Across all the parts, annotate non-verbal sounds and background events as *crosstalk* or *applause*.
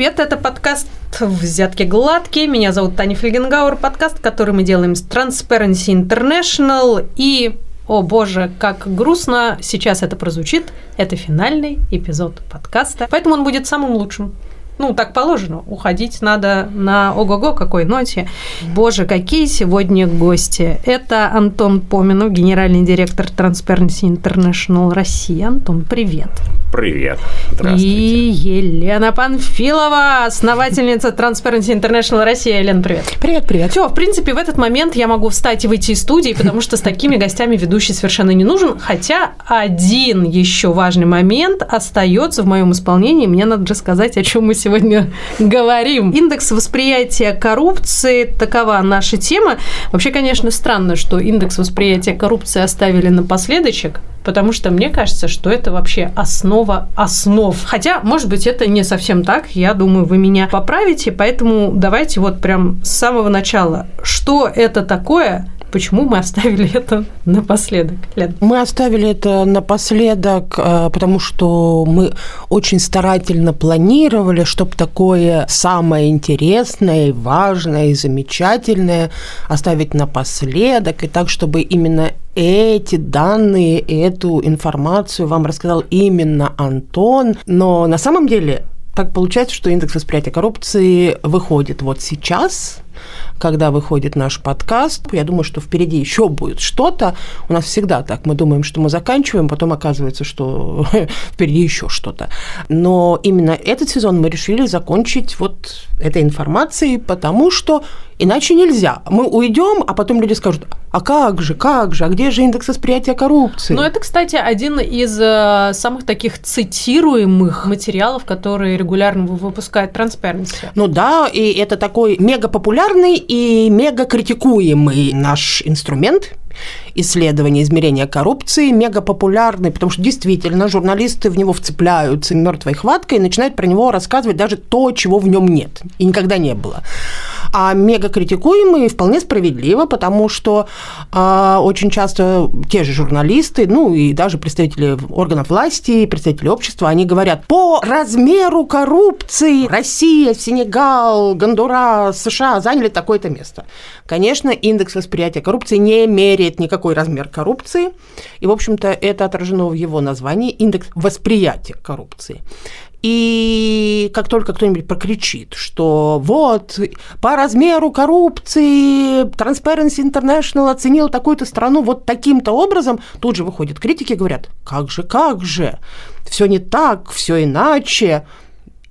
привет! Это подкаст «Взятки гладкие». Меня зовут Таня Фельгенгауэр. Подкаст, который мы делаем с Transparency International. И, о боже, как грустно сейчас это прозвучит, это финальный эпизод подкаста. Поэтому он будет самым лучшим ну, так положено. Уходить надо на ого-го какой ноте. Боже, какие сегодня гости. Это Антон Поминов, генеральный директор Transparency International Россия. Антон, привет. Привет. Здравствуйте. И Елена Панфилова, основательница Transparency International Россия. Елена, привет. Привет, привет. Все, в принципе, в этот момент я могу встать и выйти из студии, потому что с такими гостями ведущий совершенно не нужен. Хотя один еще важный момент остается в моем исполнении. Мне надо рассказать, о чем мы сегодня сегодня говорим. Индекс восприятия коррупции – такова наша тема. Вообще, конечно, странно, что индекс восприятия коррупции оставили напоследочек, потому что мне кажется, что это вообще основа основ. Хотя, может быть, это не совсем так, я думаю, вы меня поправите, поэтому давайте вот прям с самого начала. Что это такое Почему мы оставили *laughs* это напоследок, Лен? Мы оставили это напоследок, э, потому что мы очень старательно планировали, чтобы такое самое интересное, важное и замечательное оставить напоследок, и так, чтобы именно эти данные, эту информацию вам рассказал именно Антон. Но на самом деле так получается, что индекс восприятия коррупции выходит вот сейчас, когда выходит наш подкаст. Я думаю, что впереди еще будет что-то. У нас всегда так. Мы думаем, что мы заканчиваем, потом оказывается, что *laughs* впереди еще что-то. Но именно этот сезон мы решили закончить вот этой информацией, потому что иначе нельзя. Мы уйдем, а потом люди скажут, а как же, как же, а где же индекс восприятия коррупции? Ну, это, кстати, один из э, самых таких цитируемых материалов, которые регулярно выпускает Transparency. Ну да, и это такой мега популярный и мега критикуемый наш инструмент исследования, измерения коррупции, мега популярный, потому что действительно журналисты в него вцепляются мертвой хваткой и начинают про него рассказывать даже то, чего в нем нет и никогда не было а мега критикуемые вполне справедливо, потому что э, очень часто те же журналисты, ну и даже представители органов власти, представители общества, они говорят, по размеру коррупции Россия, Сенегал, Гондурас, США заняли такое-то место. Конечно, индекс восприятия коррупции не меряет никакой размер коррупции, и, в общем-то, это отражено в его названии индекс восприятия коррупции. И как только кто-нибудь прокричит, что вот по размеру коррупции Transparency International оценил такую-то страну вот таким-то образом, тут же выходят критики и говорят, как же, как же, все не так, все иначе.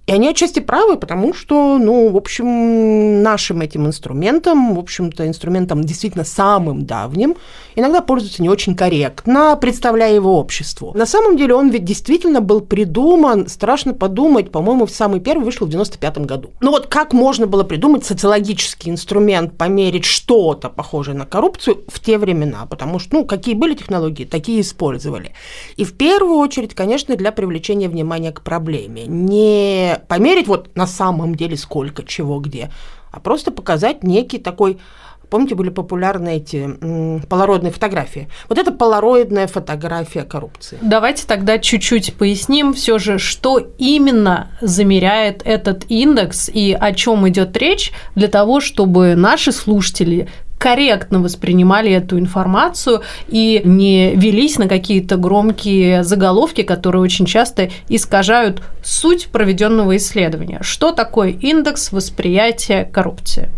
И они отчасти правы, потому что, ну, в общем, нашим этим инструментом, в общем-то, инструментом действительно самым давним, иногда пользуются не очень корректно, представляя его обществу. На самом деле он ведь действительно был придуман, страшно подумать, по-моему, самый первый вышел в 95 году. Ну вот как можно было придумать социологический инструмент, померить что-то похожее на коррупцию в те времена? Потому что, ну, какие были технологии, такие использовали. И в первую очередь, конечно, для привлечения внимания к проблеме. Не померить вот на самом деле сколько, чего, где, а просто показать некий такой Помните, были популярны эти полароидные фотографии? Вот это полароидная фотография коррупции. Давайте тогда чуть-чуть поясним все же, что именно замеряет этот индекс и о чем идет речь для того, чтобы наши слушатели корректно воспринимали эту информацию и не велись на какие-то громкие заголовки, которые очень часто искажают суть проведенного исследования. Что такое индекс восприятия коррупции?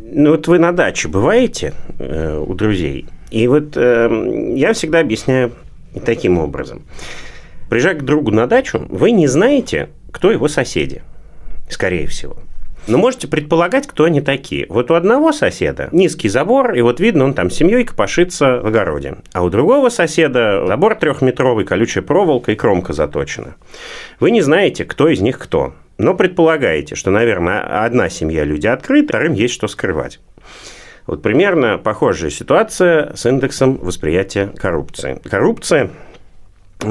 Ну вот вы на даче бываете э, у друзей, и вот э, я всегда объясняю таким образом. Приезжая к другу на дачу, вы не знаете, кто его соседи, скорее всего. Но можете предполагать, кто они такие. Вот у одного соседа низкий забор, и вот видно, он там семьей копошится в огороде. А у другого соседа забор трехметровый, колючая проволока и кромка заточена. Вы не знаете, кто из них кто. Но предполагаете, что, наверное, одна семья люди открыты, вторым есть что скрывать. Вот примерно похожая ситуация с индексом восприятия коррупции. Коррупция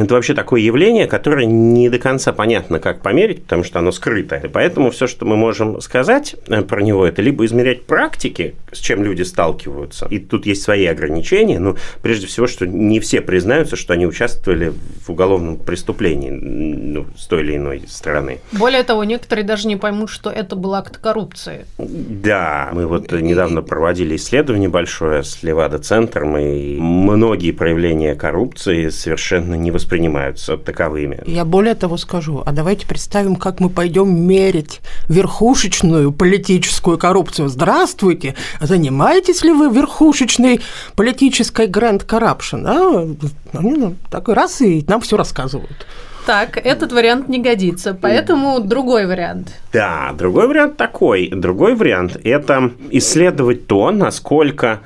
это вообще такое явление, которое не до конца понятно, как померить, потому что оно скрытое. И поэтому все, что мы можем сказать э, про него, это либо измерять практики, с чем люди сталкиваются, и тут есть свои ограничения, но прежде всего, что не все признаются, что они участвовали в уголовном преступлении ну, с той или иной стороны. Более того, некоторые даже не поймут, что это был акт коррупции. Да, мы вот недавно проводили исследование большое с Левада-центром, и многие проявления коррупции совершенно не воспринимаются таковыми. Я более того скажу, а давайте представим, как мы пойдем мерить верхушечную политическую коррупцию. Здравствуйте, занимаетесь ли вы верхушечной политической гранд коррупшн? А, ну, такой раз и нам все рассказывают. Так, этот вариант не годится, поэтому другой вариант. Да, другой вариант такой. Другой вариант – это исследовать то, насколько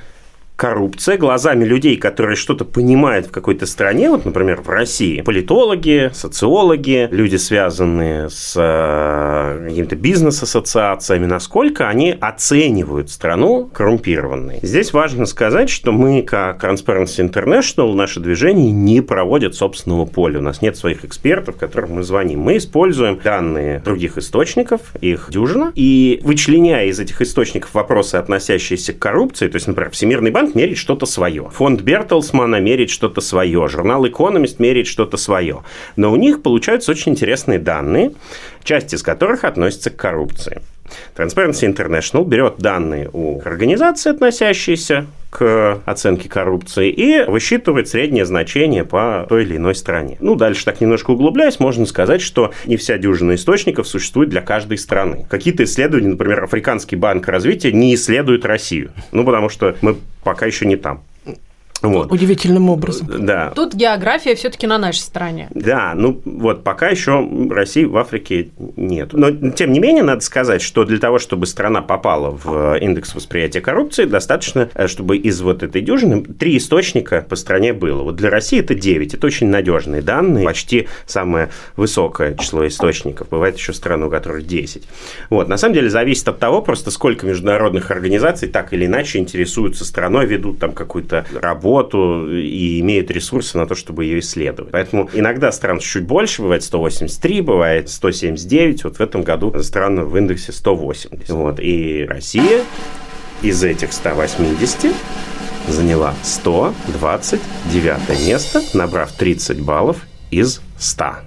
коррупция глазами людей, которые что-то понимают в какой-то стране, вот, например, в России, политологи, социологи, люди, связанные с э, какими-то бизнес-ассоциациями, насколько они оценивают страну коррумпированной. Здесь важно сказать, что мы, как Transparency International, наше движение не проводит собственного поля. У нас нет своих экспертов, которым мы звоним. Мы используем данные других источников, их дюжина, и вычленяя из этих источников вопросы, относящиеся к коррупции, то есть, например, Всемирный банк мерит что-то свое. Фонд Бертелсмана мерит что-то свое. Журнал Economist мерит что-то свое. Но у них получаются очень интересные данные, часть из которых относится к коррупции. Transparency International берет данные у организации, относящиеся к оценке коррупции, и высчитывает среднее значение по той или иной стране. Ну, дальше так немножко углубляясь, можно сказать, что не вся дюжина источников существует для каждой страны. Какие-то исследования, например, Африканский банк развития не исследует Россию. Ну, потому что мы пока еще не там. Вот. Удивительным образом. Да. Тут география все-таки на нашей стороне. Да, ну вот пока еще России в Африке нет. Но тем не менее, надо сказать, что для того, чтобы страна попала в индекс восприятия коррупции, достаточно, э, чтобы из вот этой дюжины три источника по стране было. Вот для России это 9. Это очень надежные данные, почти самое высокое число источников. Бывает еще страны, у которых 10. Вот. На самом деле зависит от того, просто сколько международных организаций так или иначе интересуются страной, ведут там какую-то работу работу и имеют ресурсы на то, чтобы ее исследовать. Поэтому иногда стран чуть больше, бывает 183, бывает 179. Вот в этом году стран в индексе 180. Вот. И Россия из этих 180 заняла 129 место, набрав 30 баллов из 100.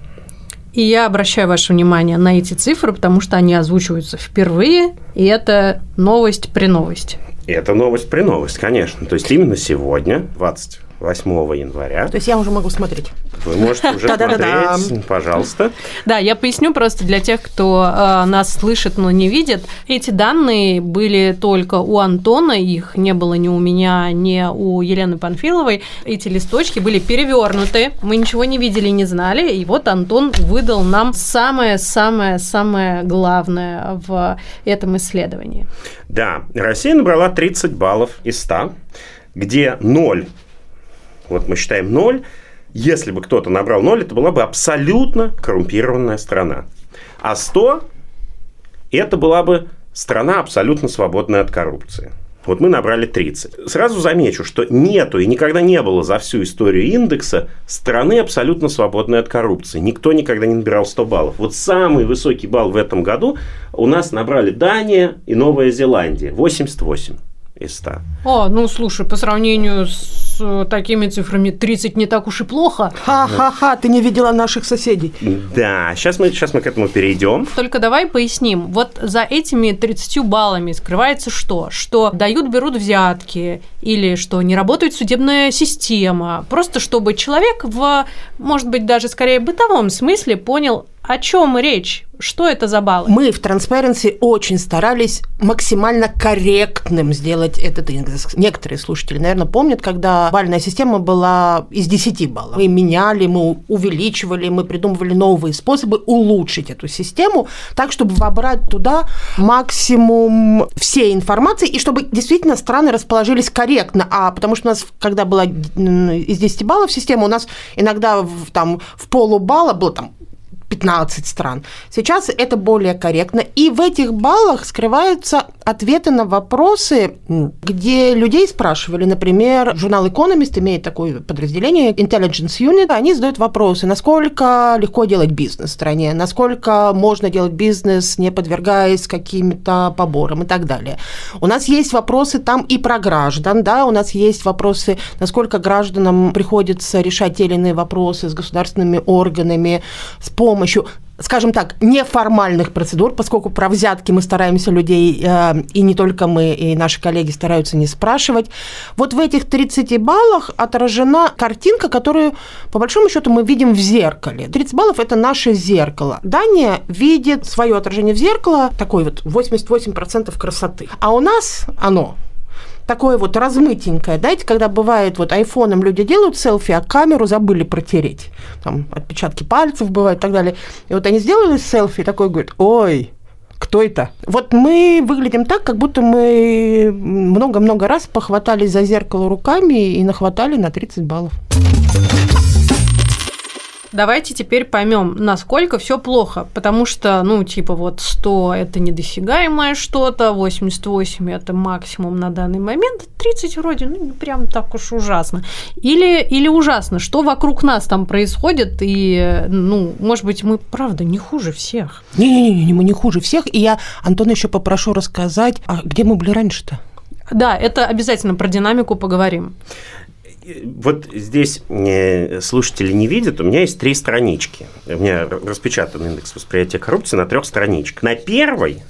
И я обращаю ваше внимание на эти цифры, потому что они озвучиваются впервые, и это новость при новости. И это новость при новость, конечно. То есть именно сегодня, 20 8 января. То есть я уже могу смотреть. Вы можете уже смотреть, пожалуйста. Да, я поясню просто для тех, кто э, нас слышит, но не видит. Эти данные были только у Антона, их не было ни у меня, ни у Елены Панфиловой. Эти листочки были перевернуты, мы ничего не видели, не знали, и вот Антон выдал нам самое-самое-самое главное в этом исследовании. Да, Россия набрала 30 баллов из 100, где 0 вот мы считаем 0, если бы кто-то набрал 0, это была бы абсолютно коррумпированная страна. А 100 – это была бы страна абсолютно свободная от коррупции. Вот мы набрали 30. Сразу замечу, что нету и никогда не было за всю историю индекса страны абсолютно свободной от коррупции. Никто никогда не набирал 100 баллов. Вот самый высокий балл в этом году у нас набрали Дания и Новая Зеландия. 88 из 100. О, ну слушай, по сравнению с э, такими цифрами 30 не так уж и плохо. Ха-ха-ха, ты не видела наших соседей. Да, сейчас мы, сейчас мы к этому перейдем. Только давай поясним. Вот за этими 30 баллами скрывается что? Что дают, берут взятки, или что не работает судебная система. Просто чтобы человек в, может быть, даже скорее бытовом смысле понял, о чем речь? Что это за баллы? Мы в Transparency очень старались максимально корректным сделать этот индекс. Некоторые слушатели, наверное, помнят, когда бальная система была из 10 баллов. Мы меняли, мы увеличивали, мы придумывали новые способы улучшить эту систему так, чтобы вобрать туда максимум всей информации и чтобы действительно страны расположились корректно. А потому что у нас, когда была из 10 баллов система, у нас иногда в, там в полубалла было там 15 стран. Сейчас это более корректно. И в этих баллах скрываются ответы на вопросы, где людей спрашивали, например, журнал Economist имеет такое подразделение Intelligence Unit, они задают вопросы, насколько легко делать бизнес в стране, насколько можно делать бизнес, не подвергаясь каким-то поборам и так далее. У нас есть вопросы там и про граждан, да, у нас есть вопросы, насколько гражданам приходится решать те или иные вопросы с государственными органами, с помощью скажем так, неформальных процедур, поскольку про взятки мы стараемся людей, э, и не только мы, и наши коллеги стараются не спрашивать. Вот в этих 30 баллах отражена картинка, которую, по большому счету, мы видим в зеркале. 30 баллов – это наше зеркало. Дания видит свое отражение в зеркало, такой вот 88% красоты. А у нас оно такое вот размытенькое. Знаете, когда бывает, вот айфоном люди делают селфи, а камеру забыли протереть. Там отпечатки пальцев бывают и так далее. И вот они сделали селфи, такой говорит, ой, кто это? Вот мы выглядим так, как будто мы много-много раз похватались за зеркало руками и нахватали на 30 баллов. Давайте теперь поймем, насколько все плохо, потому что, ну, типа вот 100 – это недосягаемое что-то, 88 – это максимум на данный момент, 30 вроде, ну, не прям так уж ужасно. Или, или ужасно, что вокруг нас там происходит, и, ну, может быть, мы, правда, не хуже всех. Не-не-не, мы не хуже всех, и я Антона еще попрошу рассказать, а где мы были раньше-то? Да, это обязательно про динамику поговорим вот здесь э, слушатели не видят, у меня есть три странички. У меня распечатан индекс восприятия коррупции на трех страничках. На первой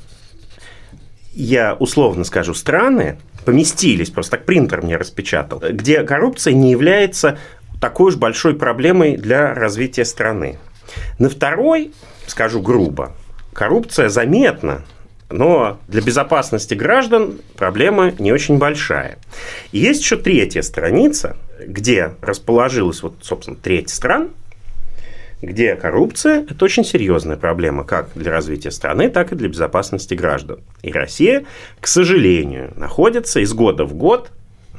я условно скажу страны, поместились, просто так принтер мне распечатал, где коррупция не является такой уж большой проблемой для развития страны. На второй, скажу грубо, коррупция заметна, но для безопасности граждан проблема не очень большая. И есть еще третья страница, где расположилась, вот, собственно, треть стран, где коррупция – это очень серьезная проблема как для развития страны, так и для безопасности граждан. И Россия, к сожалению, находится из года в год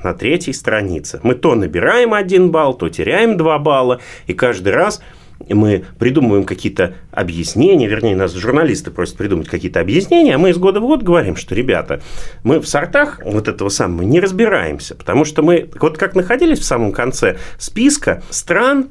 на третьей странице. Мы то набираем один балл, то теряем два балла, и каждый раз – мы придумываем какие-то объяснения, вернее, нас журналисты просят придумать какие-то объяснения, а мы из года в год говорим, что, ребята, мы в сортах вот этого самого не разбираемся, потому что мы, вот как находились в самом конце списка стран,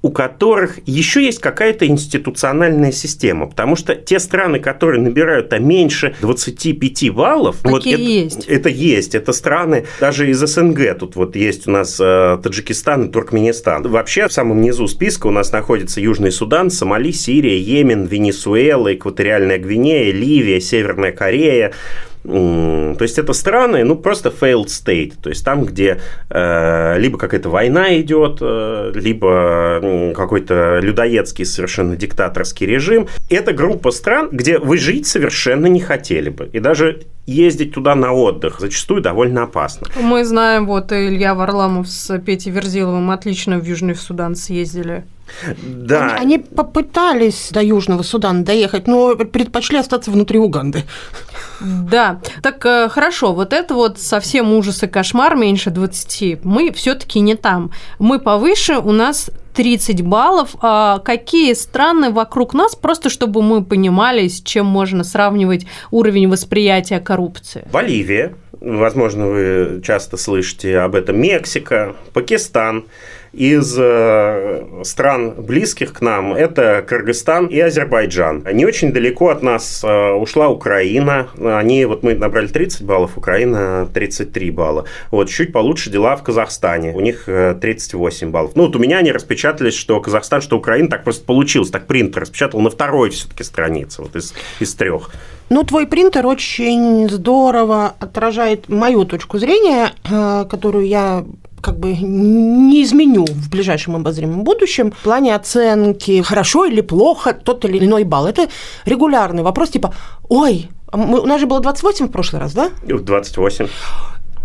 у которых еще есть какая-то институциональная система. Потому что те страны, которые набирают а меньше 25 баллов, Такие вот это, есть. это есть. Это страны даже из СНГ. Тут вот есть у нас э, Таджикистан и Туркменистан. Вообще в самом низу списка у нас находится Южный Судан, Сомали, Сирия, Йемен, Венесуэла, Экваториальная Гвинея, Ливия, Северная Корея, то есть это страны, ну просто failed state, то есть там, где э, либо какая-то война идет, э, либо какой-то людоедский совершенно диктаторский режим. Это группа стран, где вы жить совершенно не хотели бы. И даже ездить туда на отдых зачастую довольно опасно. Мы знаем, вот Илья Варламов с Петей Верзиловым отлично в Южный Судан съездили. Да. Они, они попытались до Южного Судана доехать, но предпочли остаться внутри Уганды. Да, так э, хорошо, вот это вот совсем ужас и кошмар меньше 20. Мы все таки не там. Мы повыше, у нас 30 баллов. А какие страны вокруг нас, просто чтобы мы понимали, с чем можно сравнивать уровень восприятия коррупции? Боливия, возможно, вы часто слышите об этом, Мексика, Пакистан – из э, стран близких к нам это Кыргызстан и Азербайджан. Не очень далеко от нас э, ушла Украина. Они, вот мы набрали 30 баллов, Украина 33 балла. Вот, чуть получше дела в Казахстане. У них 38 э, баллов. Ну, вот у меня они распечатались, что Казахстан, что Украина, так просто получилось. Так принтер распечатал на второй все-таки странице, вот из, из трех. Ну, твой принтер очень здорово отражает мою точку зрения, которую я как бы не изменю в ближайшем обозримом будущем в плане оценки, хорошо или плохо тот или иной балл. Это регулярный вопрос, типа, ой, мы, у нас же было 28 в прошлый раз, да? 28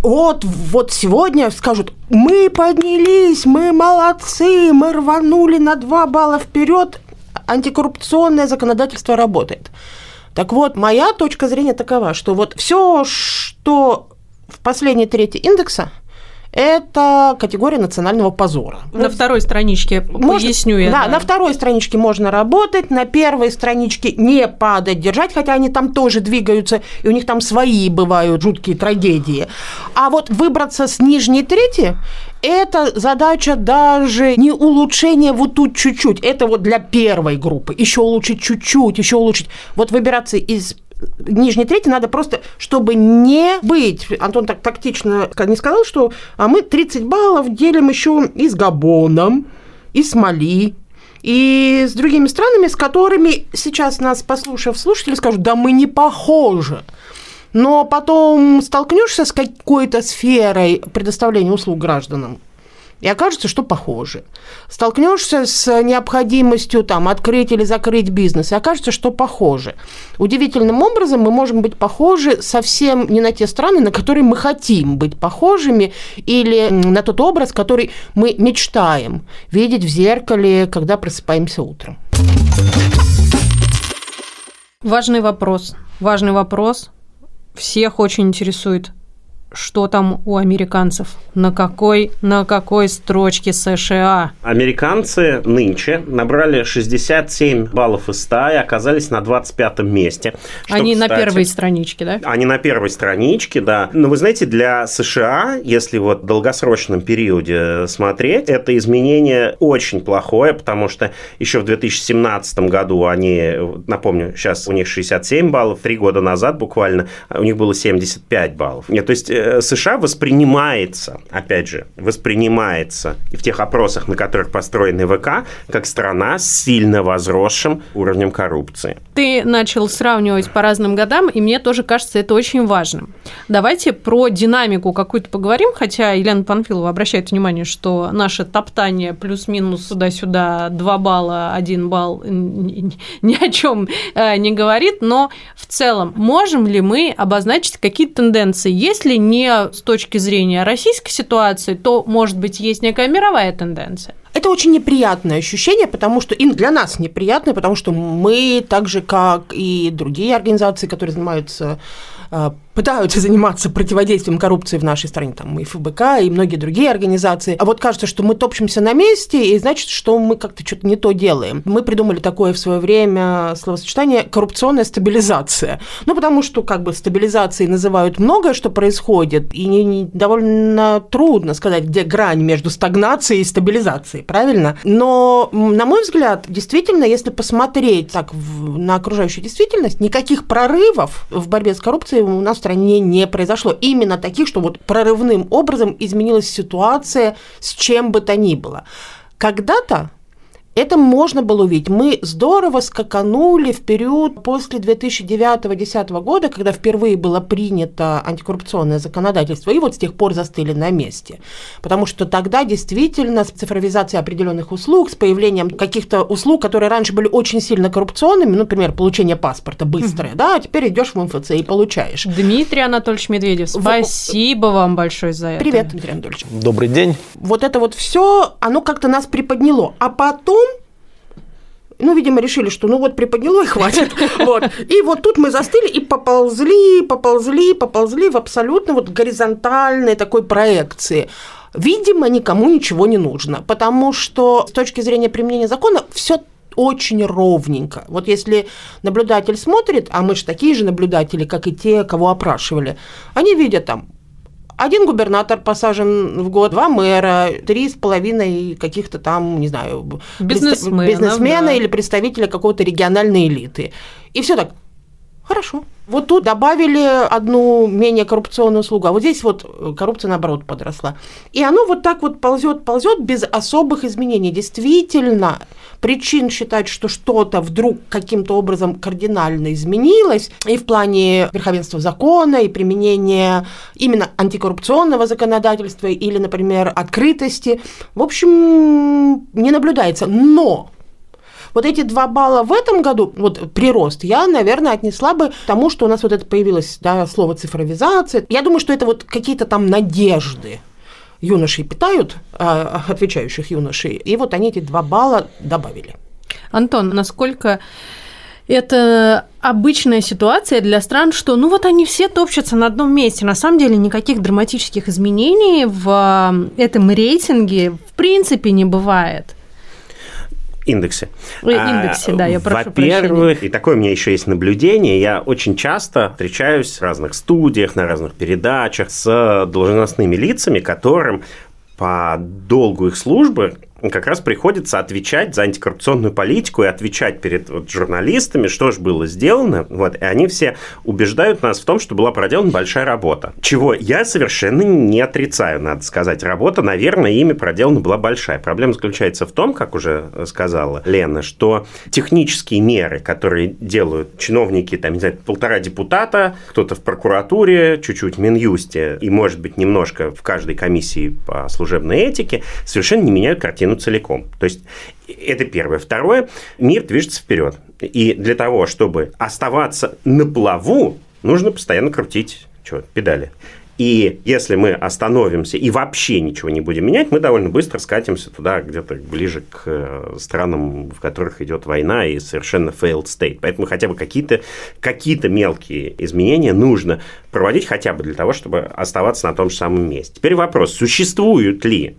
вот, вот сегодня скажут, мы поднялись, мы молодцы, мы рванули на 2 балла вперед, антикоррупционное законодательство работает. Так вот, моя точка зрения такова, что вот все, что в последней трети индекса – это категория национального позора. На вот, второй страничке можно, поясню я. Да, да, на второй страничке можно работать, на первой страничке не падать, держать, хотя они там тоже двигаются, и у них там свои бывают жуткие трагедии. А вот выбраться с нижней трети это задача даже не улучшения вот тут чуть-чуть, это вот для первой группы, еще улучшить чуть-чуть, еще улучшить. Вот выбираться из нижней трети надо просто, чтобы не быть. Антон так тактично не сказал, что а мы 30 баллов делим еще и с Габоном, и с Мали, и с другими странами, с которыми сейчас нас, послушав слушатели, скажут, да мы не похожи но потом столкнешься с какой-то сферой предоставления услуг гражданам, и окажется, что похоже. Столкнешься с необходимостью там, открыть или закрыть бизнес, и окажется, что похоже. Удивительным образом мы можем быть похожи совсем не на те страны, на которые мы хотим быть похожими, или на тот образ, который мы мечтаем видеть в зеркале, когда просыпаемся утром. Важный вопрос. Важный вопрос всех очень интересует что там у американцев, на какой, на какой строчке США. Американцы нынче набрали 67 баллов из 100 и оказались на 25 месте. Что, они кстати, на первой страничке, да? Они на первой страничке, да. Но вы знаете, для США, если вот в долгосрочном периоде смотреть, это изменение очень плохое, потому что еще в 2017 году они, напомню, сейчас у них 67 баллов, три года назад буквально у них было 75 баллов. Нет, то есть э, США воспринимается, опять же, воспринимается в тех опросах, на которых построены ВК, как страна с сильно возросшим уровнем коррупции. Ты начал сравнивать по разным годам, и мне тоже кажется это очень важным. Давайте про динамику какую-то поговорим, хотя Елена Панфилова обращает внимание, что наше топтание плюс-минус сюда-сюда 2 балла, 1 балл ни о чем э, не говорит, но в целом можем ли мы обозначить какие-то тенденции, если не с точки зрения российской ситуации, то, может быть, есть некая мировая тенденция? Это очень неприятное ощущение, потому что и для нас неприятное, потому что мы, так же как и другие организации, которые занимаются а, пытаются заниматься противодействием коррупции в нашей стране, там и ФБК, и многие другие организации. А вот кажется, что мы топчемся на месте, и значит, что мы как-то что-то не то делаем. Мы придумали такое в свое время словосочетание «коррупционная стабилизация». Ну, потому что как бы стабилизацией называют многое, что происходит, и не, не, довольно трудно сказать, где грань между стагнацией и стабилизацией, правильно? Но, на мой взгляд, действительно, если посмотреть так в, на окружающую действительность, никаких прорывов в борьбе с коррупцией у нас стране не произошло. Именно таких, что вот прорывным образом изменилась ситуация с чем бы то ни было. Когда-то это можно было увидеть. Мы здорово скаканули в период после 2009-2010 года, когда впервые было принято антикоррупционное законодательство, и вот с тех пор застыли на месте. Потому что тогда действительно с цифровизацией определенных услуг, с появлением каких-то услуг, которые раньше были очень сильно коррупционными, ну, например, получение паспорта быстрое, mm-hmm. да, а теперь идешь в МФЦ и получаешь. Дмитрий Анатольевич Медведев, спасибо в... вам большое за это. Привет, Дмитрий Анатольевич. Добрый день. Вот это вот все, оно как-то нас приподняло. А потом ну, видимо, решили, что ну вот приподняло и хватит. *laughs* Вот. И вот тут мы застыли и поползли, поползли, поползли в абсолютно вот горизонтальной такой проекции. Видимо, никому ничего не нужно, потому что с точки зрения применения закона все очень ровненько. Вот если наблюдатель смотрит, а мы же такие же наблюдатели, как и те, кого опрашивали, они видят там один губернатор посажен в год, два мэра, три с половиной каких-то там, не знаю, бизнесмена, бизнесмена да. или представителя какого-то региональной элиты. И все так, хорошо. Вот тут добавили одну менее коррупционную услугу, а вот здесь вот коррупция наоборот подросла. И оно вот так вот ползет, ползет без особых изменений. Действительно, причин считать, что что-то вдруг каким-то образом кардинально изменилось и в плане верховенства закона, и применения именно антикоррупционного законодательства или, например, открытости, в общем, не наблюдается. Но вот эти два балла в этом году, вот прирост, я, наверное, отнесла бы тому, что у нас вот это появилось, да, слово цифровизация. Я думаю, что это вот какие-то там надежды юношей питают, а, отвечающих юношей, и вот они эти два балла добавили. Антон, насколько Это обычная ситуация для стран, что ну вот они все топчутся на одном месте. На самом деле никаких драматических изменений в этом рейтинге в принципе не бывает индексе. Индексе, а, да, я прошу Во-первых, и такое у меня еще есть наблюдение, я очень часто встречаюсь в разных студиях, на разных передачах с должностными лицами, которым по долгу их службы как раз приходится отвечать за антикоррупционную политику и отвечать перед вот, журналистами, что же было сделано. Вот, и они все убеждают нас в том, что была проделана большая работа. Чего я совершенно не отрицаю, надо сказать. Работа, наверное, ими проделана была большая. Проблема заключается в том, как уже сказала Лена, что технические меры, которые делают чиновники, там, не знаю, полтора депутата, кто-то в прокуратуре, чуть-чуть в Минюсте и, может быть, немножко в каждой комиссии по служебной этике, совершенно не меняют картину картину целиком. То есть это первое. Второе, мир движется вперед. И для того, чтобы оставаться на плаву, нужно постоянно крутить что, педали. И если мы остановимся и вообще ничего не будем менять, мы довольно быстро скатимся туда, где-то ближе к э, странам, в которых идет война и совершенно failed state. Поэтому хотя бы какие-то какие мелкие изменения нужно проводить хотя бы для того, чтобы оставаться на том же самом месте. Теперь вопрос, существуют ли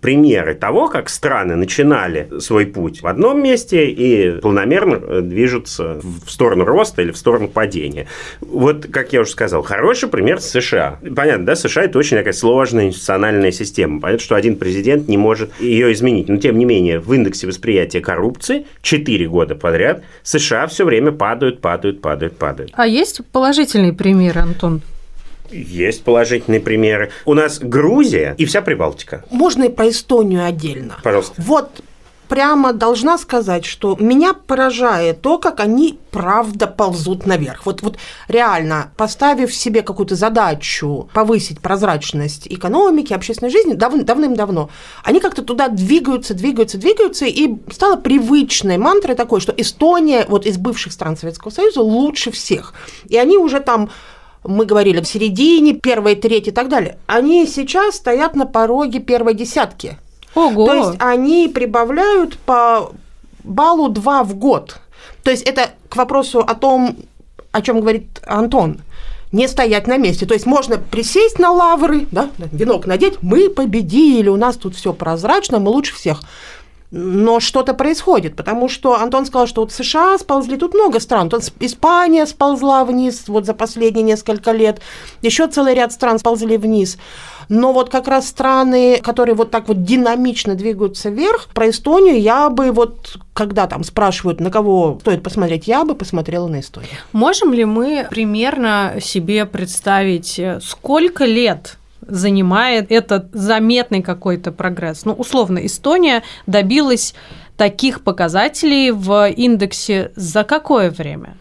примеры того, как страны начинали свой путь в одном месте и планомерно э, движутся в сторону роста или в сторону падения. Вот, как я уже сказал, хороший пример США. Понятно, да, США это очень такая сложная институциональная система. Понятно, что один президент не может ее изменить. Но, тем не менее, в индексе восприятия коррупции 4 года подряд США все время падают, падают, падают, падают. А есть положительные примеры, Антон? Есть положительные примеры. У нас Грузия и вся Прибалтика. Можно и про Эстонию отдельно. Пожалуйста. Вот прямо должна сказать, что меня поражает то, как они правда ползут наверх. Вот, вот реально, поставив себе какую-то задачу повысить прозрачность экономики, общественной жизни дав, давным-давно, они как-то туда двигаются, двигаются, двигаются, и стало привычной мантрой такой, что Эстония вот из бывших стран Советского Союза лучше всех. И они уже там мы говорили, в середине, первой трети и так далее, они сейчас стоят на пороге первой десятки. Ого. То есть они прибавляют по баллу 2 в год. То есть это к вопросу о том, о чем говорит Антон не стоять на месте. То есть можно присесть на лавры, да, венок надеть, мы победили, у нас тут все прозрачно, мы лучше всех но что-то происходит, потому что Антон сказал, что вот США сползли, тут много стран, тут Испания сползла вниз вот за последние несколько лет, еще целый ряд стран сползли вниз. Но вот как раз страны, которые вот так вот динамично двигаются вверх, про Эстонию я бы вот, когда там спрашивают, на кого стоит посмотреть, я бы посмотрела на Эстонию. Можем ли мы примерно себе представить, сколько лет занимает этот заметный какой-то прогресс. Ну, условно, Эстония добилась таких показателей в индексе за какое время?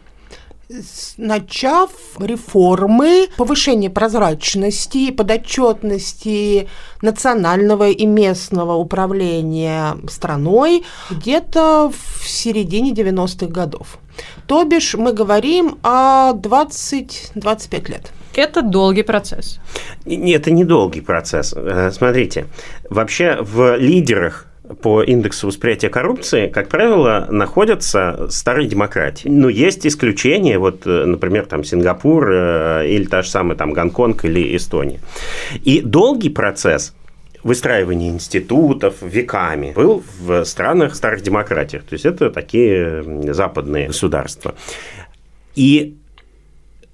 начав реформы, повышение прозрачности, подотчетности национального и местного управления страной где-то в середине 90-х годов. То бишь мы говорим о 20-25 лет. Это долгий процесс. Нет, это не долгий процесс. Э, смотрите, вообще в лидерах по индексу восприятия коррупции, как правило, находятся старые демократии. Но есть исключения, вот, э, например, там Сингапур э, или та же самая там Гонконг или Эстония. И долгий процесс выстраивания институтов веками был в странах старых демократиях. То есть это такие западные государства. И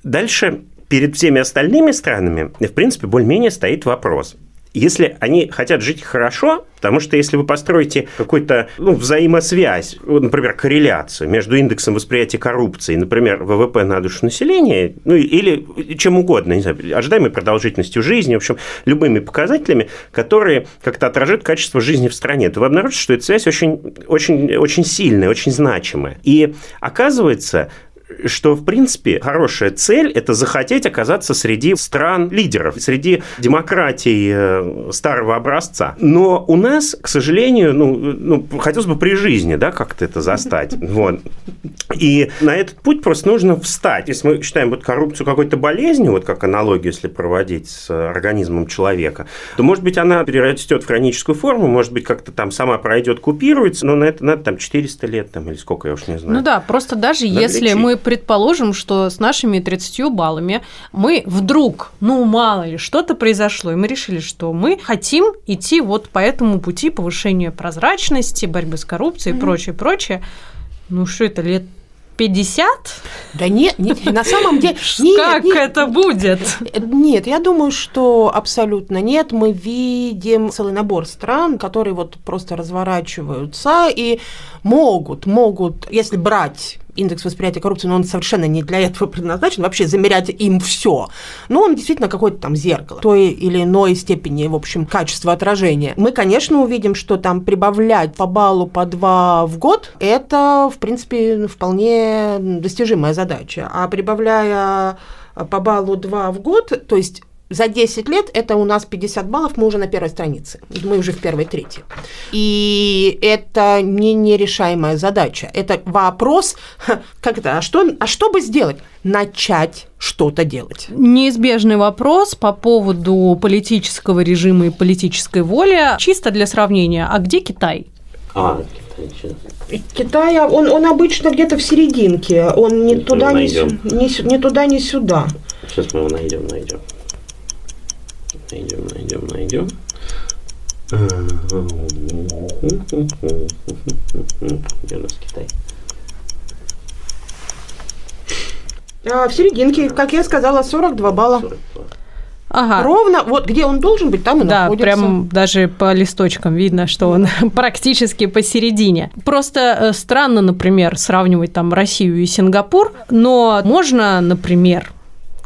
дальше перед всеми остальными странами, в принципе, более-менее стоит вопрос. Если они хотят жить хорошо, потому что если вы построите какую-то ну, взаимосвязь, например, корреляцию между индексом восприятия коррупции, например, ВВП на душу населения, ну или чем угодно, не знаю, ожидаемой продолжительностью жизни, в общем, любыми показателями, которые как-то отражают качество жизни в стране, то вы обнаружите, что эта связь очень, очень, очень сильная, очень значимая. И оказывается, что, в принципе, хорошая цель – это захотеть оказаться среди стран-лидеров, среди демократий э, старого образца. Но у нас, к сожалению, ну, ну хотелось бы при жизни, да, как-то это застать. *laughs* Вот. И на этот путь просто нужно встать. Если мы считаем вот коррупцию какой-то болезнью, вот как аналогию, если проводить с организмом человека, то, может быть, она перерастет в хроническую форму, может быть, как-то там сама пройдет, купируется, но на это надо там 400 лет там, или сколько, я уж не знаю. Ну да, просто даже надо если мы предположим, что с нашими 30 баллами мы вдруг, ну мало ли, что-то произошло, и мы решили, что мы хотим идти вот по этому пути повышения прозрачности, борьбы с коррупцией mm-hmm. и прочее, прочее. Ну что это, лет 50? Да нет, нет на самом деле... *laughs* Нет, как нет, это будет? Нет, я думаю, что абсолютно нет. Мы видим целый набор стран, которые вот просто разворачиваются и могут, могут, если брать индекс восприятия коррупции, но он совершенно не для этого *laughs* предназначен, вообще замерять им все. Но он действительно какое-то там зеркало той или иной степени, в общем, качества отражения. Мы, конечно, увидим, что там прибавлять по баллу по два в год, это, в принципе, вполне достижимая задача. А прибавляя по баллу 2 в год, то есть за 10 лет это у нас 50 баллов, мы уже на первой странице, мы уже в первой трети. И это не нерешаемая задача. Это вопрос, *laughs* как это, а что, а что бы сделать? Начать что-то делать. Неизбежный вопрос по поводу политического режима и политической воли. Чисто для сравнения, а где Китай? А, Китай, Китай, он, он обычно где-то в серединке, он не туда, не, не, не туда, не сюда. Сейчас мы его найдем, найдем найдем, найдем, найдем. Где у нас Китай? А, в серединке, как я сказала, 42 балла. 42. Ага. Ровно, вот где он должен быть, там и да, находится. Да, прям даже по листочкам видно, что он *laughs* практически посередине. Просто э, странно, например, сравнивать там Россию и Сингапур, но можно, например,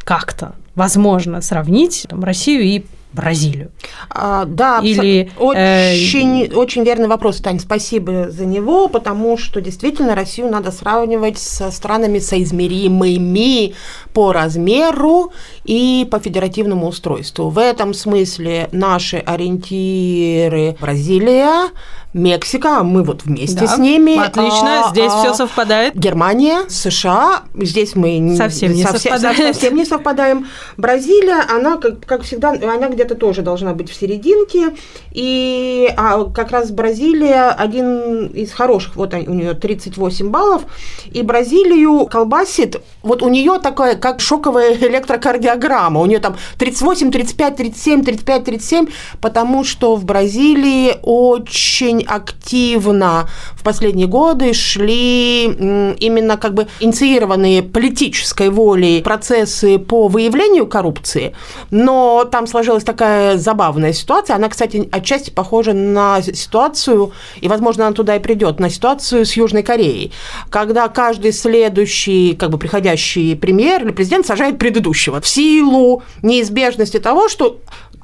как-то возможно сравнить там, Россию и Бразилию? А, да, Или, очень, э... очень верный вопрос, Тань, спасибо за него, потому что действительно Россию надо сравнивать со странами соизмеримыми по размеру и по федеративному устройству. В этом смысле наши ориентиры Бразилия, Мексика, мы вот вместе да, с ними. Отлично, а, здесь а, все совпадает. Германия, США, здесь мы совсем не, совсем, совпадаем. совсем не совпадаем. Бразилия, она, как, как всегда, она где-то тоже должна быть в серединке. И а, как раз Бразилия один из хороших, вот у нее 38 баллов. И Бразилию колбасит, вот у нее такая, как шоковая электрокардиограмма. У нее там 38, 35, 37, 35, 37, потому что в Бразилии очень активно в последние годы шли именно как бы инициированные политической волей процессы по выявлению коррупции, но там сложилась такая забавная ситуация. Она, кстати, отчасти похожа на ситуацию, и, возможно, она туда и придет, на ситуацию с Южной Кореей, когда каждый следующий, как бы приходящий премьер или президент сажает предыдущего в силу неизбежности того, что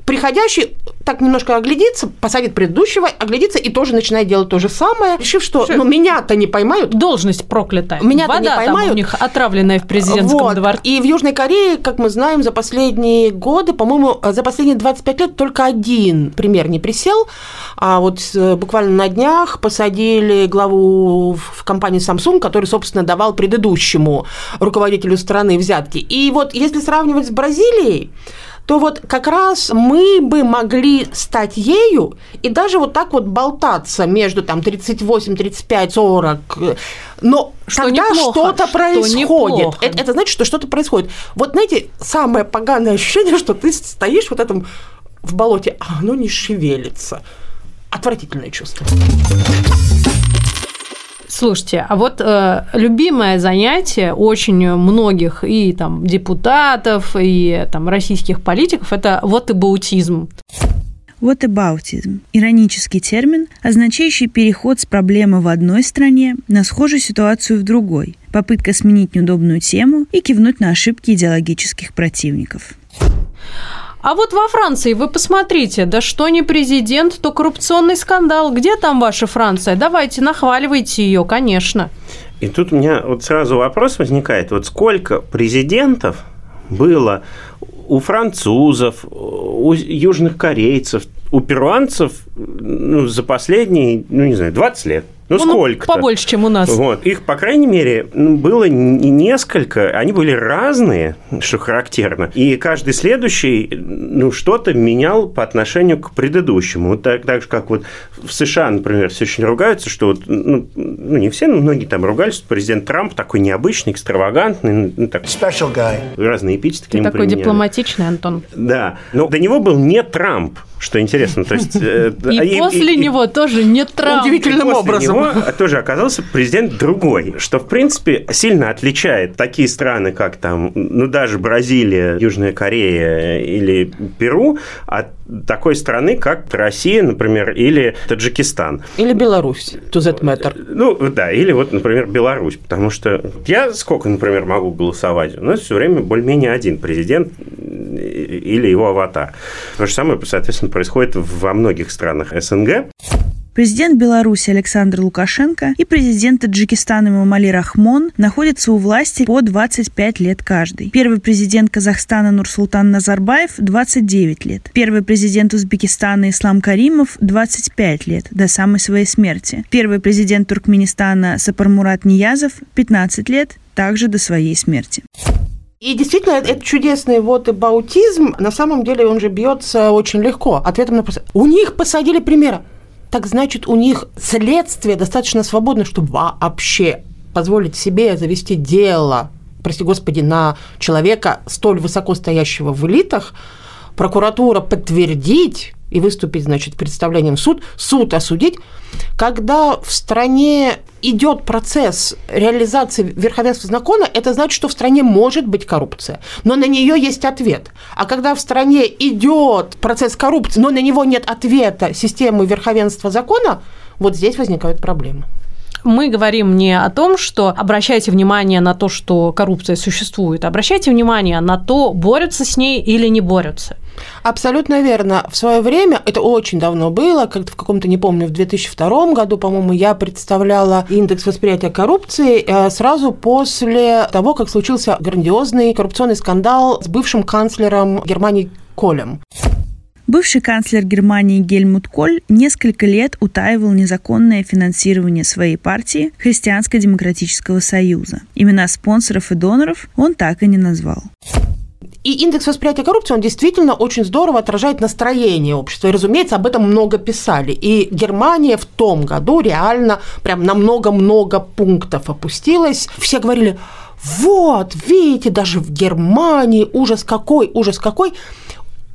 приходящий так немножко оглядится, посадит предыдущего, оглядится и тоже начинает делать то же самое, решив, что ну, меня-то не поймают. Должность проклятая. Меня-то не поймают. Там у них отравленная в президентском вот. дворце. И в Южной Корее, как мы знаем, за последние годы, по-моему, за последние 25 лет только один пример не присел. А вот э, буквально на днях посадили главу в компании Samsung, который, собственно, давал предыдущему руководителю страны взятки. И вот если сравнивать с Бразилией, то вот как раз мы бы могли стать ею и даже вот так вот болтаться между там 38, 35, 40, но что когда что-то происходит, что это, это значит, что что-то происходит. Вот знаете, самое поганое *laughs* ощущение, что ты стоишь вот этом в болоте, а оно не шевелится. Отвратительное чувство. Слушайте, а вот э, любимое занятие очень многих и там депутатов, и там российских политиков – это вот и баутизм. Вот и баутизм – иронический термин, означающий переход с проблемы в одной стране на схожую ситуацию в другой, попытка сменить неудобную тему и кивнуть на ошибки идеологических противников. А вот во Франции вы посмотрите, да что не президент, то коррупционный скандал. Где там ваша Франция? Давайте, нахваливайте ее, конечно. И тут у меня вот сразу вопрос возникает, вот сколько президентов было у французов, у южных корейцев, у перуанцев ну, за последние, ну не знаю, 20 лет. Ну, ну сколько? Побольше, чем у нас. Вот. Их, по крайней мере, ну, было несколько. Они были разные, что характерно. И каждый следующий ну, что-то менял по отношению к предыдущему. Вот так, так же, как вот в США, например, все очень ругаются, что вот, ну, ну, не все, но многие там ругались, что президент Трамп такой необычный, экстравагантный. Ну, так, Special guy. Разные эпитеты Ты такой применяли. дипломатичный, Антон. Да. Но до него был не Трамп, что интересно. То есть, э, *laughs* и, и после и, него и, тоже не Трамп. Удивительным образом. Него тоже оказался президент другой, что, в принципе, сильно отличает такие страны, как там, ну, даже Бразилия, Южная Корея или Перу от такой страны, как Россия, например, или Таджикистан. Или Беларусь, to that matter. Ну, да, или вот, например, Беларусь, потому что я сколько, например, могу голосовать? У нас все время более-менее один президент или его аватар. То же самое, соответственно, происходит во многих странах СНГ. Президент Беларуси Александр Лукашенко и президент Таджикистана Мамали Рахмон находятся у власти по 25 лет каждый. Первый президент Казахстана Нурсултан Назарбаев – 29 лет. Первый президент Узбекистана Ислам Каримов – 25 лет, до самой своей смерти. Первый президент Туркменистана Сапармурат Ниязов – 15 лет, также до своей смерти. И действительно, это чудесный вот баутизм, на самом деле он же бьется очень легко. Ответом на вопрос. У них посадили примера. Так значит, у них следствие достаточно свободно, чтобы вообще позволить себе завести дело, прости господи, на человека, столь высоко стоящего в элитах, прокуратура подтвердить, и выступить, значит, представлением в суд, суд осудить, когда в стране идет процесс реализации верховенства закона, это значит, что в стране может быть коррупция, но на нее есть ответ. А когда в стране идет процесс коррупции, но на него нет ответа системы верховенства закона, вот здесь возникают проблемы. Мы говорим не о том, что обращайте внимание на то, что коррупция существует, обращайте внимание на то, борются с ней или не борются. Абсолютно верно. В свое время, это очень давно было, как-то в каком-то, не помню, в 2002 году, по-моему, я представляла индекс восприятия коррупции э, сразу после того, как случился грандиозный коррупционный скандал с бывшим канцлером Германии Колем. Бывший канцлер Германии Гельмут Коль несколько лет утаивал незаконное финансирование своей партии Христианско-демократического союза. Имена спонсоров и доноров он так и не назвал. И индекс восприятия коррупции, он действительно очень здорово отражает настроение общества. И, разумеется, об этом много писали. И Германия в том году реально прям на много-много пунктов опустилась. Все говорили, вот, видите, даже в Германии ужас какой, ужас какой.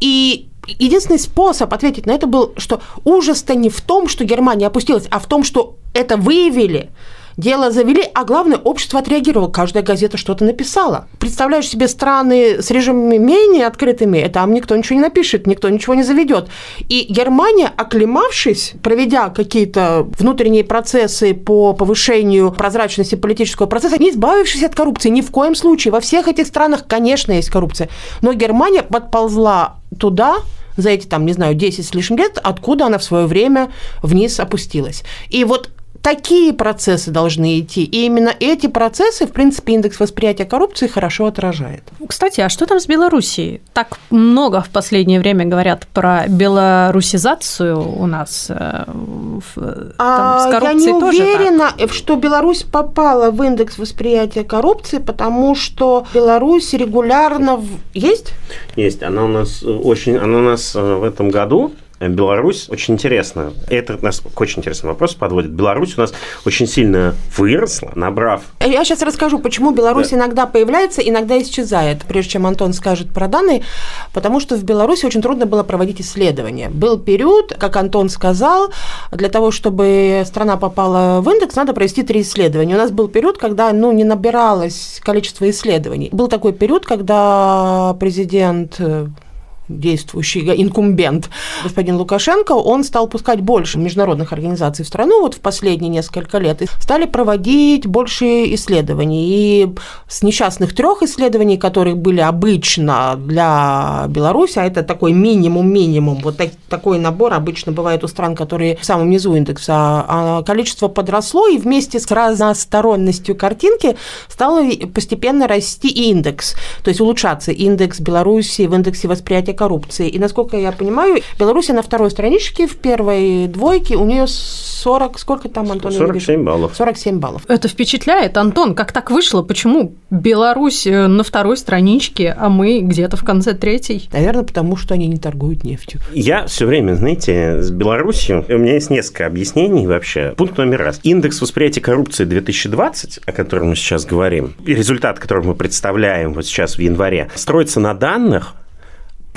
И единственный способ ответить на это был, что ужас-то не в том, что Германия опустилась, а в том, что это выявили – Дело завели, а главное, общество отреагировало. Каждая газета что-то написала. Представляешь себе страны с режимами менее открытыми, там никто ничего не напишет, никто ничего не заведет. И Германия, оклемавшись, проведя какие-то внутренние процессы по повышению прозрачности политического процесса, не избавившись от коррупции, ни в коем случае. Во всех этих странах, конечно, есть коррупция. Но Германия подползла туда, за эти, там, не знаю, 10 с лишним лет, откуда она в свое время вниз опустилась. И вот такие процессы должны идти. И именно эти процессы, в принципе, индекс восприятия коррупции хорошо отражает. Кстати, а что там с Белоруссией? Так много в последнее время говорят про белорусизацию у нас. Э, там, а, с коррупцией я не тоже уверена, так? что Беларусь попала в индекс восприятия коррупции, потому что Беларусь регулярно... Есть? Есть. Она у нас очень... Она у нас э, в этом году Беларусь очень интересно. Это нас к очень интересному вопросу подводит. Беларусь у нас очень сильно выросла, набрав... Я сейчас расскажу, почему Беларусь да. иногда появляется, иногда исчезает, прежде чем Антон скажет про данные, потому что в Беларуси очень трудно было проводить исследования. Был период, как Антон сказал, для того, чтобы страна попала в индекс, надо провести три исследования. У нас был период, когда ну, не набиралось количество исследований. Был такой период, когда президент действующий инкумбент господин Лукашенко, он стал пускать больше международных организаций в страну вот в последние несколько лет и стали проводить больше исследований. И с несчастных трех исследований, которые были обычно для Беларуси, а это такой минимум-минимум, вот так, такой набор обычно бывает у стран, которые в самом низу индекса, а количество подросло, и вместе с разносторонностью картинки стало постепенно расти индекс, то есть улучшаться индекс Беларуси в индексе восприятия коррупции. И, насколько я понимаю, Беларусь на второй страничке, в первой двойке, у нее 40, сколько там, Антон? 47 баллов. 47 баллов. Это впечатляет, Антон, как так вышло? Почему Беларусь э, на второй страничке, а мы где-то в конце третьей? Наверное, потому что они не торгуют нефтью. Я все время, знаете, с Беларусью, у меня есть несколько объяснений вообще. Пункт номер раз. Индекс восприятия коррупции 2020, о котором мы сейчас говорим, и результат, который мы представляем вот сейчас в январе, строится на данных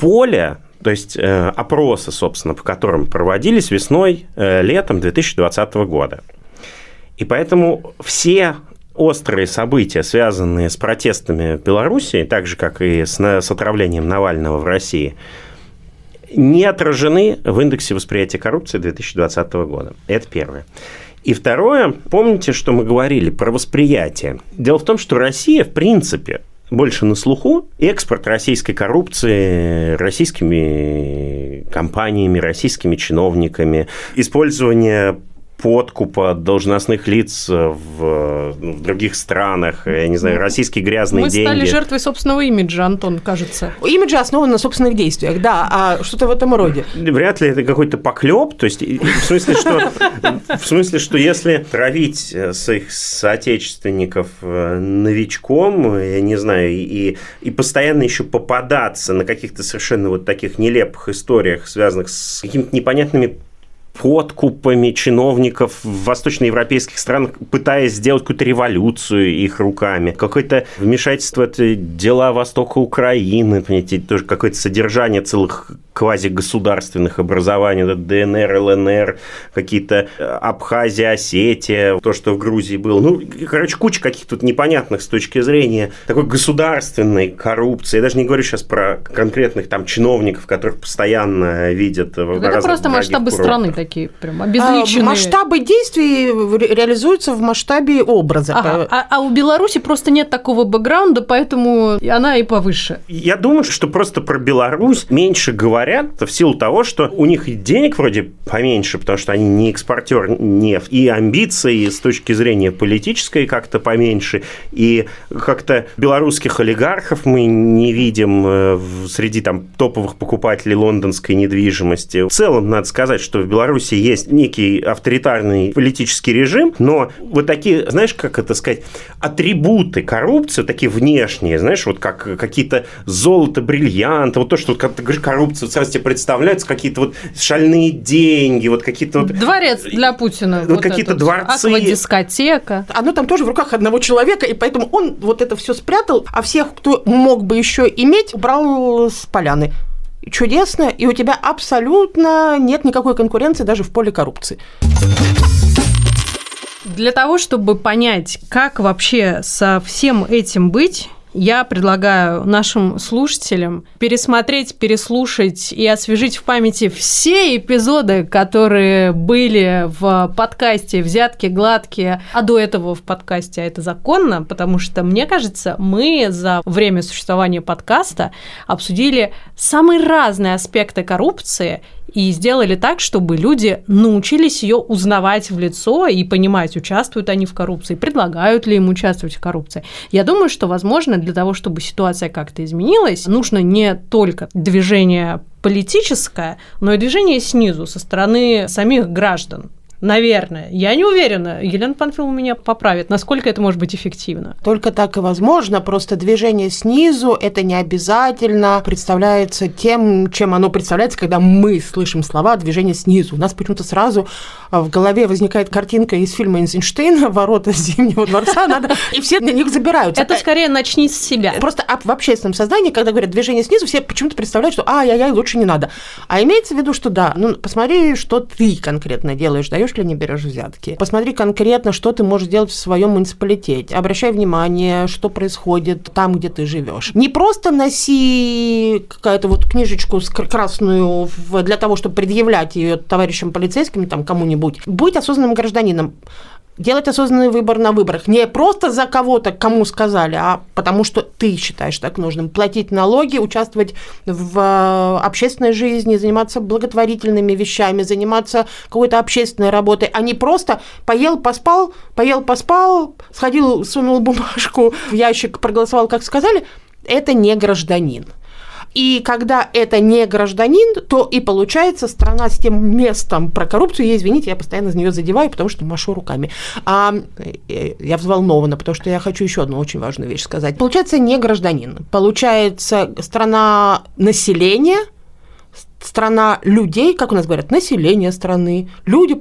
поля то есть э, опросы, собственно, по которым проводились весной, э, летом 2020 года. И поэтому все острые события, связанные с протестами в Беларуси, так же, как и с, с отравлением Навального в России, не отражены в индексе восприятия коррупции 2020 года. Это первое. И второе, помните, что мы говорили про восприятие. Дело в том, что Россия, в принципе, больше на слуху экспорт российской коррупции российскими компаниями, российскими чиновниками, использование подкупа должностных лиц в, ну, в других странах, я не знаю, российские грязные Мы деньги. Мы стали жертвой собственного имиджа, Антон, кажется. Имидж основан на собственных действиях, да, а что-то в этом роде. Вряд ли это какой-то поклеп, то есть в смысле, что, в смысле, что если травить своих соотечественников э, новичком, я не знаю, и, и постоянно еще попадаться на каких-то совершенно вот таких нелепых историях, связанных с какими-то непонятными подкупами чиновников в восточноевропейских странах, пытаясь сделать какую-то революцию их руками. Какое-то вмешательство это дела Востока Украины, понимаете, тоже какое-то содержание целых квазигосударственных образований, ДНР, ЛНР, какие-то э, Абхазия, Осетия, то, что в Грузии было. Ну, короче, куча каких-то тут непонятных с точки зрения такой государственной коррупции. Я даже не говорю сейчас про конкретных там чиновников, которых постоянно видят в Это просто масштабы курортах. страны такие прям обезличенные. А, масштабы действий реализуются в масштабе образа. Ага. А, а у Беларуси просто нет такого бэкграунда, поэтому она и повыше. Я думаю, что просто про Беларусь меньше говорят в силу того, что у них и денег вроде поменьше, потому что они не экспортер нефти, и амбиции с точки зрения политической как-то поменьше, и как-то белорусских олигархов мы не видим э, среди там топовых покупателей лондонской недвижимости. В целом, надо сказать, что в Беларуси есть некий авторитарный политический режим, но вот такие, знаешь, как это сказать, атрибуты коррупции, такие внешние, знаешь, вот как какие-то золото, бриллианты, вот то, что, как ты говоришь, коррупция, сразу тебе представляются какие-то вот шальные деньги, вот какие-то вот... Дворец для Путина. Вот, вот какие-то дворцы. Аквадискотека. Оно там тоже в руках одного человека, и поэтому он вот это все спрятал, а всех, кто мог бы еще иметь, убрал с поляны чудесно, и у тебя абсолютно нет никакой конкуренции даже в поле коррупции. Для того, чтобы понять, как вообще со всем этим быть, я предлагаю нашим слушателям пересмотреть, переслушать и освежить в памяти все эпизоды, которые были в подкасте «Взятки гладкие», а до этого в подкасте «А это законно», потому что, мне кажется, мы за время существования подкаста обсудили самые разные аспекты коррупции и сделали так, чтобы люди научились ее узнавать в лицо и понимать, участвуют они в коррупции, предлагают ли им участвовать в коррупции. Я думаю, что, возможно, для того, чтобы ситуация как-то изменилась, нужно не только движение политическое, но и движение снизу, со стороны самих граждан. Наверное. Я не уверена. Елена Панфилова меня поправит. Насколько это может быть эффективно? Только так и возможно. Просто движение снизу – это не обязательно представляется тем, чем оно представляется, когда мы слышим слова «движение снизу». У нас почему-то сразу в голове возникает картинка из фильма Эйнштейна *laughs* «Ворота Зимнего дворца», надо, *laughs* и все на них забираются. Это скорее начни с себя. Просто в общественном сознании, когда говорят «движение снизу», все почему-то представляют, что «ай-яй-яй, лучше не надо». А имеется в виду, что да, ну посмотри, что ты конкретно делаешь, даешь берешь или не берешь взятки. Посмотри конкретно, что ты можешь сделать в своем муниципалитете. Обращай внимание, что происходит там, где ты живешь. Не просто носи какую-то вот книжечку красную для того, чтобы предъявлять ее товарищам полицейским, там, кому-нибудь. Будь осознанным гражданином делать осознанный выбор на выборах. Не просто за кого-то, кому сказали, а потому что ты считаешь так нужным. Платить налоги, участвовать в э, общественной жизни, заниматься благотворительными вещами, заниматься какой-то общественной работой, а не просто поел, поспал, поел, поспал, сходил, сунул *laughs* бумажку в ящик, проголосовал, как сказали. Это не гражданин. И когда это не гражданин, то и получается страна с тем местом про коррупцию. Я, извините, я постоянно за нее задеваю, потому что машу руками. А э, я взволнована, потому что я хочу еще одну очень важную вещь сказать. Получается не гражданин. Получается страна населения, страна людей, как у нас говорят, население страны, люди,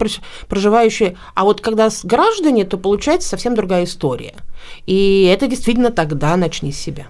проживающие. А вот когда с граждане, то получается совсем другая история. И это действительно тогда начни с себя.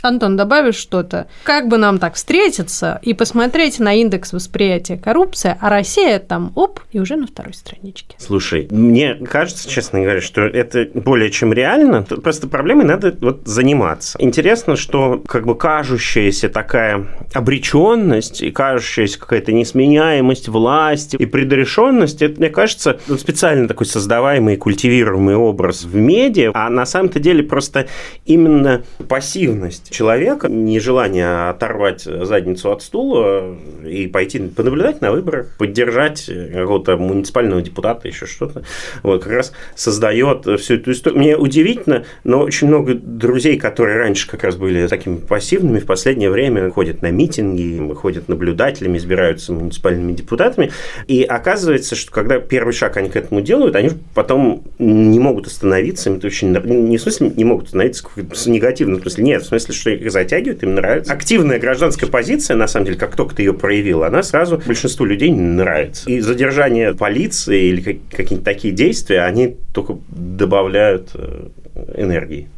Антон, добавишь что-то? Как бы нам так встретиться и посмотреть на индекс восприятия коррупции, а Россия там, оп, и уже на второй страничке. Слушай, мне кажется, честно говоря, что это более чем реально. Тут просто проблемой надо вот заниматься. Интересно, что как бы кажущаяся такая обреченность и кажущаяся какая-то несменяемость власти и предрешенность, это, мне кажется, специально такой создаваемый и культивируемый образ в медиа, а на самом-то деле просто именно пассивность человека, нежелание оторвать задницу от стула и пойти понаблюдать на выборах, поддержать какого-то муниципального депутата, еще что-то, вот как раз создает всю эту историю. Мне удивительно, но очень много друзей, которые раньше как раз были такими пассивными, в последнее время ходят на митинги, ходят наблюдателями, избираются муниципальными депутатами, и оказывается, что когда первый шаг они к этому делают, они потом не могут остановиться, это очень, не в смысле не могут остановиться в негативном смысле, нет, в смысле, что их затягивает, им нравится. Активная гражданская позиция, на самом деле, как только ты ее проявил, она сразу большинству людей нравится. И задержание полиции или какие-то такие действия, они только добавляют э, энергии.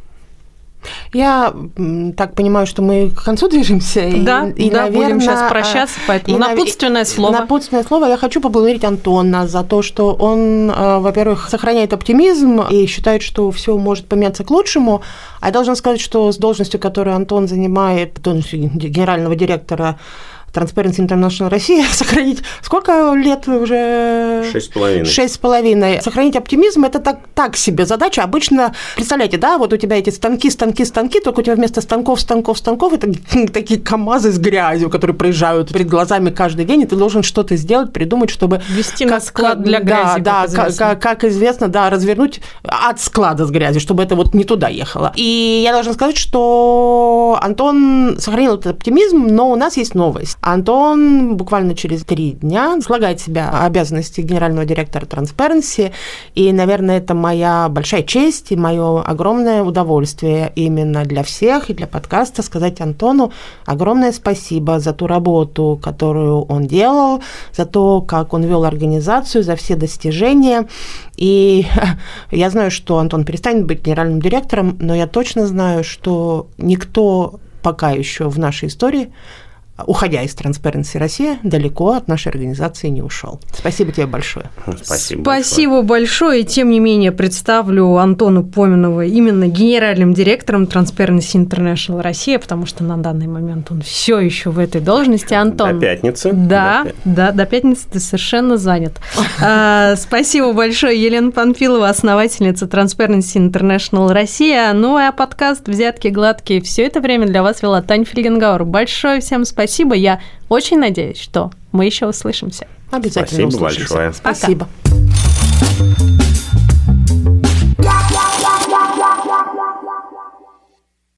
Я так понимаю, что мы к концу движемся. Да, и, и да, наверное, будем сейчас прощаться, поэтому и, напутственное слово. Напутственное слово. Я хочу поблагодарить Антона за то, что он, э, во-первых, сохраняет оптимизм и считает, что все может поменяться к лучшему. А я должна сказать, что с должностью, которую Антон занимает, должностью генерального директора Transparency International Россия *laughs* сохранить сколько лет уже? Шесть с половиной. Шесть с половиной. Сохранить оптимизм – это так, так себе задача. Обычно, представляете, да, вот у тебя эти станки, станки, станки, только у тебя вместо станков, станков, станков – это *laughs* такие КАМАЗы с грязью, которые проезжают перед глазами каждый день, и ты должен что-то сделать, придумать, чтобы… Вести на склад для грязи, Да, да, как, как, как известно, да, развернуть от склада с грязью, чтобы это вот не туда ехало. И я должна сказать, что Антон сохранил этот оптимизм, но у нас есть новость. Антон буквально через три дня слагает себя обязанности генерального директора Transparency, и, наверное, это моя большая честь и мое огромное удовольствие именно для всех и для подкаста сказать Антону огромное спасибо за ту работу, которую он делал, за то, как он вел организацию, за все достижения. И *laughs* я знаю, что Антон перестанет быть генеральным директором, но я точно знаю, что никто пока еще в нашей истории уходя из Transparency Россия, далеко от нашей организации не ушел. Спасибо тебе большое. Спасибо, Спасибо большое. большое. И тем не менее представлю Антону Поминова именно генеральным директором Transparency International Россия, потому что на данный момент он все еще в этой должности. Антон. До пятницы. Да, да, до пятницы ты совершенно занят. *laughs* А, спасибо большое, Елена Панфилова, основательница Transparency International Россия. Ну а подкаст «Взятки гладкие» все это время для вас вела Таня Фельгенгауэр. Большое всем спасибо спасибо. Я очень надеюсь, что мы еще услышимся. Обязательно Спасибо услышимся. большое. Спасибо. Пока.